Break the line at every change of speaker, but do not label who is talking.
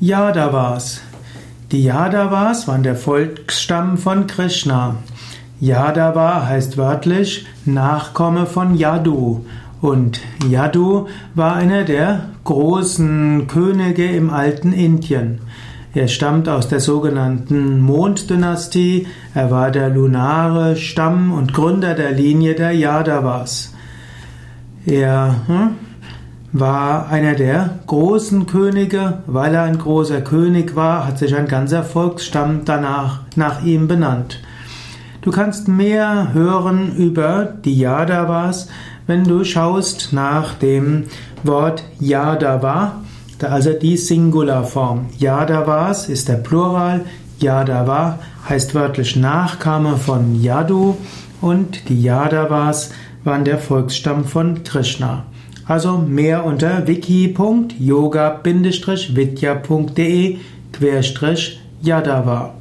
Yadavas. Die Yadavas waren der Volksstamm von Krishna. Yadava heißt wörtlich Nachkomme von Yadu. Und Yadu war einer der großen Könige im alten Indien. Er stammt aus der sogenannten Monddynastie. Er war der lunare Stamm und Gründer der Linie der Yadavas. Er hm, war einer der großen Könige. Weil er ein großer König war, hat sich ein ganzer Volksstamm danach nach ihm benannt. Du kannst mehr hören über die Yadavas, wenn du schaust nach dem Wort Yadava, also die Singularform. Yadavas ist der Plural, Yadava heißt wörtlich Nachkomme von Yadu und die Yadavas waren der Volksstamm von Krishna. Also mehr unter wiki.yoga-vidya.de Yadava